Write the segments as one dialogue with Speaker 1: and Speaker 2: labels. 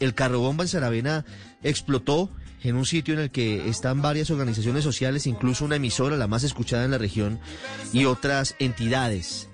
Speaker 1: el carro bomba en Saravena explotó en un sitio en el que están varias organizaciones sociales, incluso una emisora, la más escuchada en la región, y otras entidades.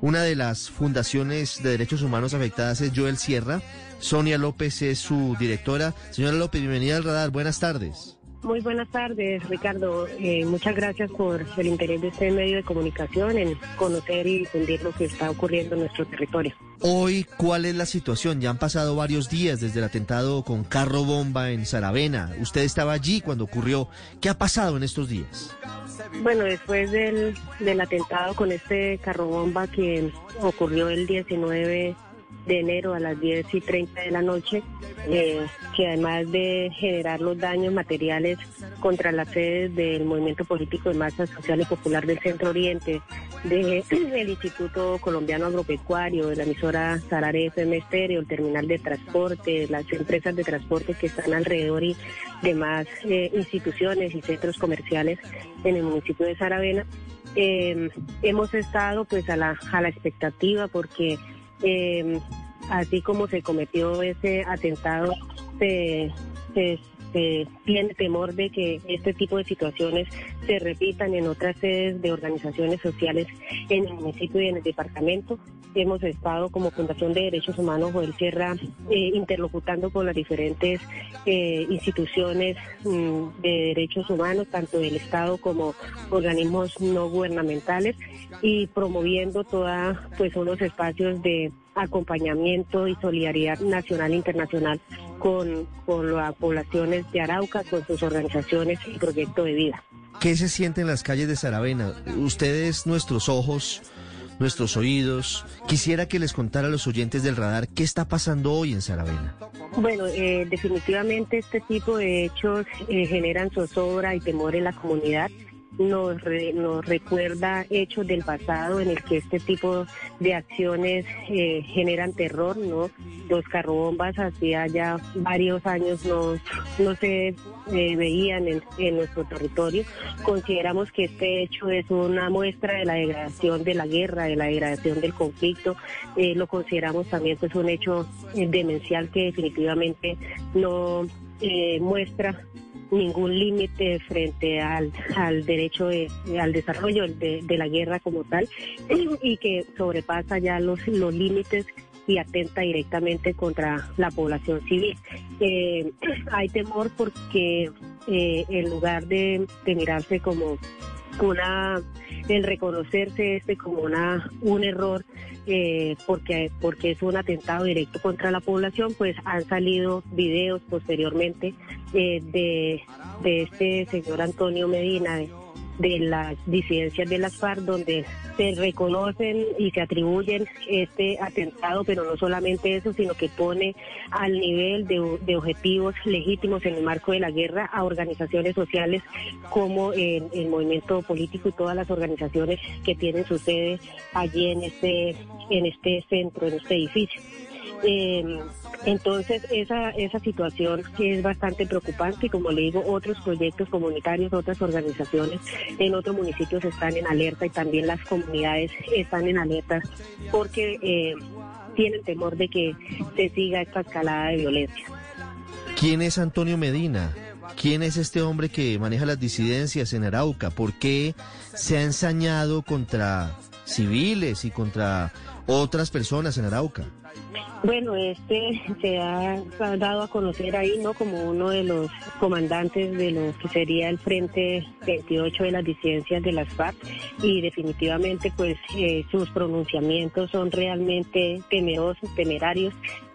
Speaker 1: Una de las fundaciones de derechos humanos afectadas es Joel Sierra. Sonia López es su directora. Señora López, bienvenida al radar. Buenas tardes.
Speaker 2: Muy buenas tardes, Ricardo. Eh, muchas gracias por el interés de este medio de comunicación en conocer y difundir lo que está ocurriendo en nuestro territorio.
Speaker 1: Hoy, ¿cuál es la situación? Ya han pasado varios días desde el atentado con carro bomba en Saravena. Usted estaba allí cuando ocurrió. ¿Qué ha pasado en estos días?
Speaker 2: Bueno, después del, del atentado con este carro bomba que ocurrió el 19 de enero a las 10 y 30 de la noche, eh, que además de generar los daños materiales contra las sedes del movimiento político de masa social y popular del Centro Oriente, de, del Instituto Colombiano Agropecuario, de la emisora Sarare FM Estéreo, el terminal de transporte, las empresas de transporte que están alrededor y demás eh, instituciones y centros comerciales en el municipio de Saravena. Eh, hemos estado pues a la, a la expectativa porque eh, así como se cometió ese atentado, se, se, se, tiene temor de que este tipo de situaciones se repitan en otras sedes de organizaciones sociales en el municipio y en el departamento. Hemos estado como Fundación de Derechos Humanos Joel Sierra eh, interlocutando con las diferentes eh, instituciones mm, de derechos humanos, tanto del Estado como organismos no gubernamentales, y promoviendo toda pues unos espacios de acompañamiento y solidaridad nacional e internacional con, con las poblaciones de Arauca, con sus organizaciones y proyecto de vida.
Speaker 1: ¿Qué se siente en las calles de Saravena? Ustedes, nuestros ojos, nuestros oídos. Quisiera que les contara a los oyentes del radar qué está pasando hoy en Saravena.
Speaker 2: Bueno, eh, definitivamente este tipo de hechos eh, generan zozobra y temor en la comunidad nos, re, nos recuerda hechos del pasado en el que este tipo de acciones eh, generan terror, ¿no? Los carrobombas hacía ya varios años no, no se eh, veían en, nuestro territorio. Consideramos que este hecho es una muestra de la degradación de la guerra, de la degradación del conflicto. Eh, lo consideramos también pues un hecho demencial que definitivamente no muestra ningún límite frente al, al derecho de, al desarrollo de, de, la guerra como tal y que sobrepasa ya los, los límites y atenta directamente contra la población civil. Eh, hay temor porque eh, en lugar de, mirarse como una el reconocerse este como una un error eh, porque porque es un atentado directo contra la población pues han salido videos posteriormente eh, de, de este señor Antonio Medina de las disidencias de las FARC, donde se reconocen y se atribuyen este atentado, pero no solamente eso, sino que pone al nivel de, objetivos legítimos en el marco de la guerra a organizaciones sociales como el, el, movimiento político y todas las organizaciones que tienen su sede allí en este, en este centro, en este edificio. Eh, entonces, esa, esa situación es bastante preocupante y como le digo, otros proyectos comunitarios, otras organizaciones en otros municipios están en alerta y también las comunidades están en alerta porque eh, tienen temor de que se siga esta escalada de violencia.
Speaker 1: ¿Quién es Antonio Medina? ¿Quién es este hombre que maneja las disidencias en Arauca? ¿Por qué se ha ensañado contra civiles y contra otras personas en Arauca?
Speaker 2: Bueno, este se ha dado a conocer ahí, ¿no? Como uno de los comandantes de lo que sería el Frente 28 de las disidencias de las FARC y definitivamente pues eh, sus pronunciamientos son realmente temerosos, temerarios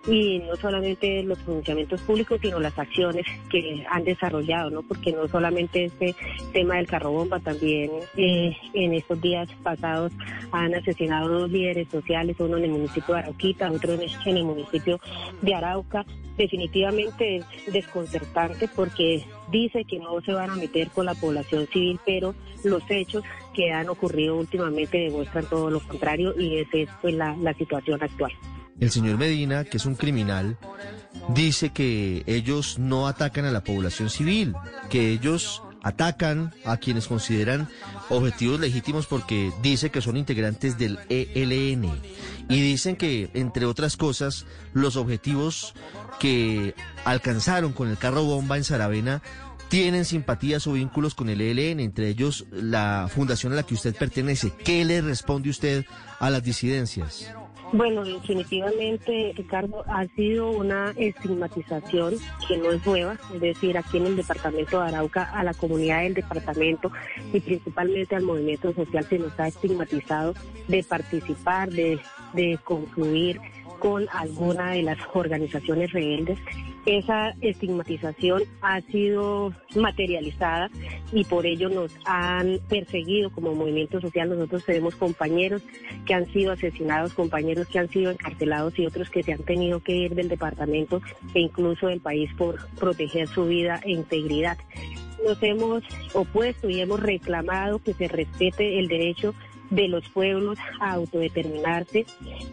Speaker 2: y no solamente los pronunciamientos públicos, sino las acciones que han desarrollado, ¿no? Porque no solamente este tema del carro bomba, también eh, en estos días pasados han asesinado dos líderes sociales, uno en el municipio de Arauquita, otro en el municipio de Arauca. Definitivamente es desconcertante porque dice que no se van a meter con la población civil, pero los hechos que han ocurrido últimamente demuestran todo lo contrario y esa es pues, la, la situación actual.
Speaker 1: El señor Medina, que es un criminal, dice que ellos no atacan a la población civil, que ellos atacan a quienes consideran objetivos legítimos porque dice que son integrantes del ELN y dicen que, entre otras cosas, los objetivos que alcanzaron con el carro bomba en Saravena tienen simpatías o vínculos con el ELN, entre ellos la fundación a la que usted pertenece. ¿Qué le responde usted a las disidencias?
Speaker 2: Bueno, definitivamente, Ricardo, ha sido una estigmatización que no es nueva, es decir, aquí en el departamento de Arauca, a la comunidad del departamento y principalmente al movimiento social se nos ha estigmatizado de participar, de, de concluir con alguna de las organizaciones rebeldes. Esa estigmatización ha sido materializada y por ello nos han perseguido como movimiento social. Nosotros tenemos compañeros que han sido asesinados, compañeros que han sido encarcelados y otros que se han tenido que ir del departamento e incluso del país por proteger su vida e integridad. Nos hemos opuesto y hemos reclamado que se respete el derecho de los pueblos a autodeterminarse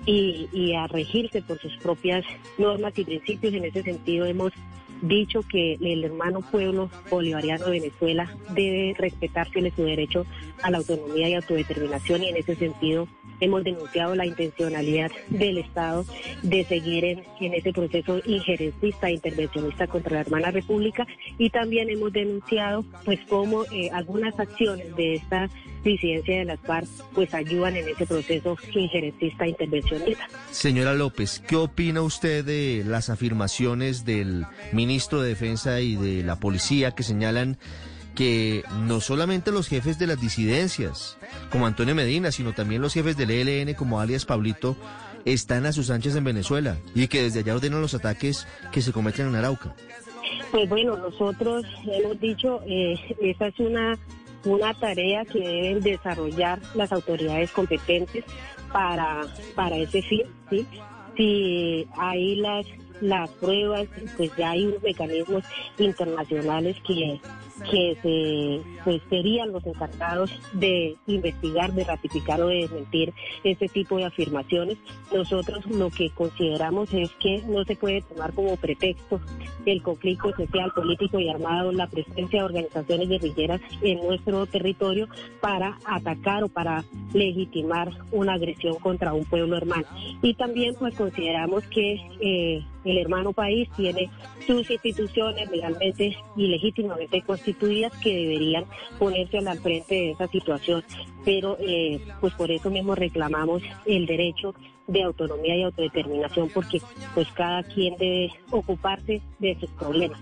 Speaker 2: y, a regirse por sus propias normas y principios. En ese sentido hemos dicho que el hermano pueblo bolivariano de Venezuela debe respetarse su derecho a la autonomía y autodeterminación y en ese sentido hemos denunciado la intencionalidad del Estado de seguir en, ese proceso injerencista e intervencionista contra la hermana república y también hemos denunciado pues cómo eh, algunas acciones de esta disidencia de las FARC pues ayudan en ese proceso injerencista e intervencionista.
Speaker 1: Señora López, ¿qué opina usted de las afirmaciones del ministro de Defensa y de la policía que señalan que no solamente los jefes de las disidencias, como Antonio Medina, sino también los jefes del ELN, como alias Pablito, están a sus anchas en Venezuela y que desde allá ordenan los ataques que se cometen en Arauca?
Speaker 2: Pues bueno, nosotros hemos dicho, eh, esa es una una tarea que deben desarrollar las autoridades competentes para, para ese fin, ¿sí? Si hay las, las pruebas, pues ya hay unos mecanismos internacionales que que se, pues, serían los encargados de investigar, de ratificar o de desmentir este tipo de afirmaciones. Nosotros lo que consideramos es que no se puede tomar como pretexto el conflicto social, político y armado, la presencia de organizaciones guerrilleras en nuestro territorio para atacar o para legitimar una agresión contra un pueblo hermano. Y también pues consideramos que eh, el hermano país tiene sus instituciones legalmente y legítimamente constituidas que deberían ponerse al frente de esa situación. Pero eh, pues por eso mismo reclamamos el derecho de autonomía y autodeterminación porque pues cada quien debe ocuparse de sus problemas.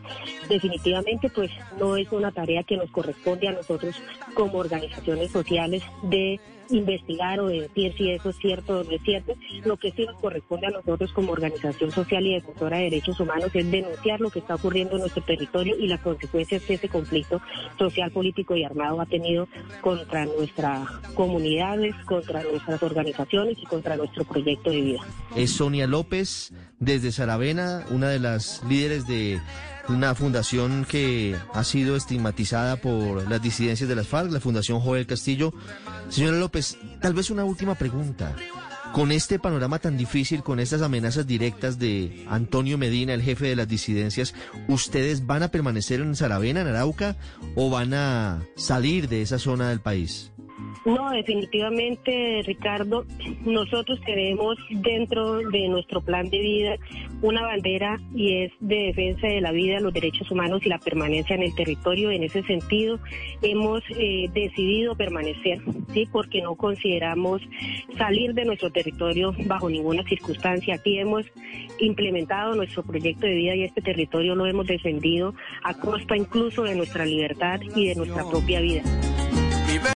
Speaker 2: Definitivamente pues no es una tarea que nos corresponde a nosotros como organizaciones sociales de investigar o decir si eso es cierto o no es cierto. Lo que sí nos corresponde a nosotros como organización social y defensora de derechos humanos es denunciar lo que está ocurriendo en nuestro territorio y las consecuencias que ese conflicto social, político y armado ha tenido contra nuestras comunidades, contra nuestras organizaciones y contra nuestro proyecto de vida.
Speaker 1: Es Sonia López desde Saravena, una de las líderes de una fundación que ha sido estigmatizada por las disidencias de las FARC, la Fundación Joel Castillo. Señora López, tal vez una última pregunta. Con este panorama tan difícil, con estas amenazas directas de Antonio Medina, el jefe de las disidencias, ¿ustedes van a permanecer en Saravena, en Arauca, o van a salir de esa zona del país?
Speaker 2: No, definitivamente, Ricardo, nosotros tenemos dentro de nuestro plan de vida una bandera y es de defensa de la vida, los derechos humanos y la permanencia en el territorio. En ese sentido, hemos eh, decidido permanecer, sí, porque no consideramos salir de nuestro territorio bajo ninguna circunstancia. Aquí hemos implementado nuestro proyecto de vida y este territorio lo hemos defendido a costa incluso de nuestra libertad y de nuestra propia vida.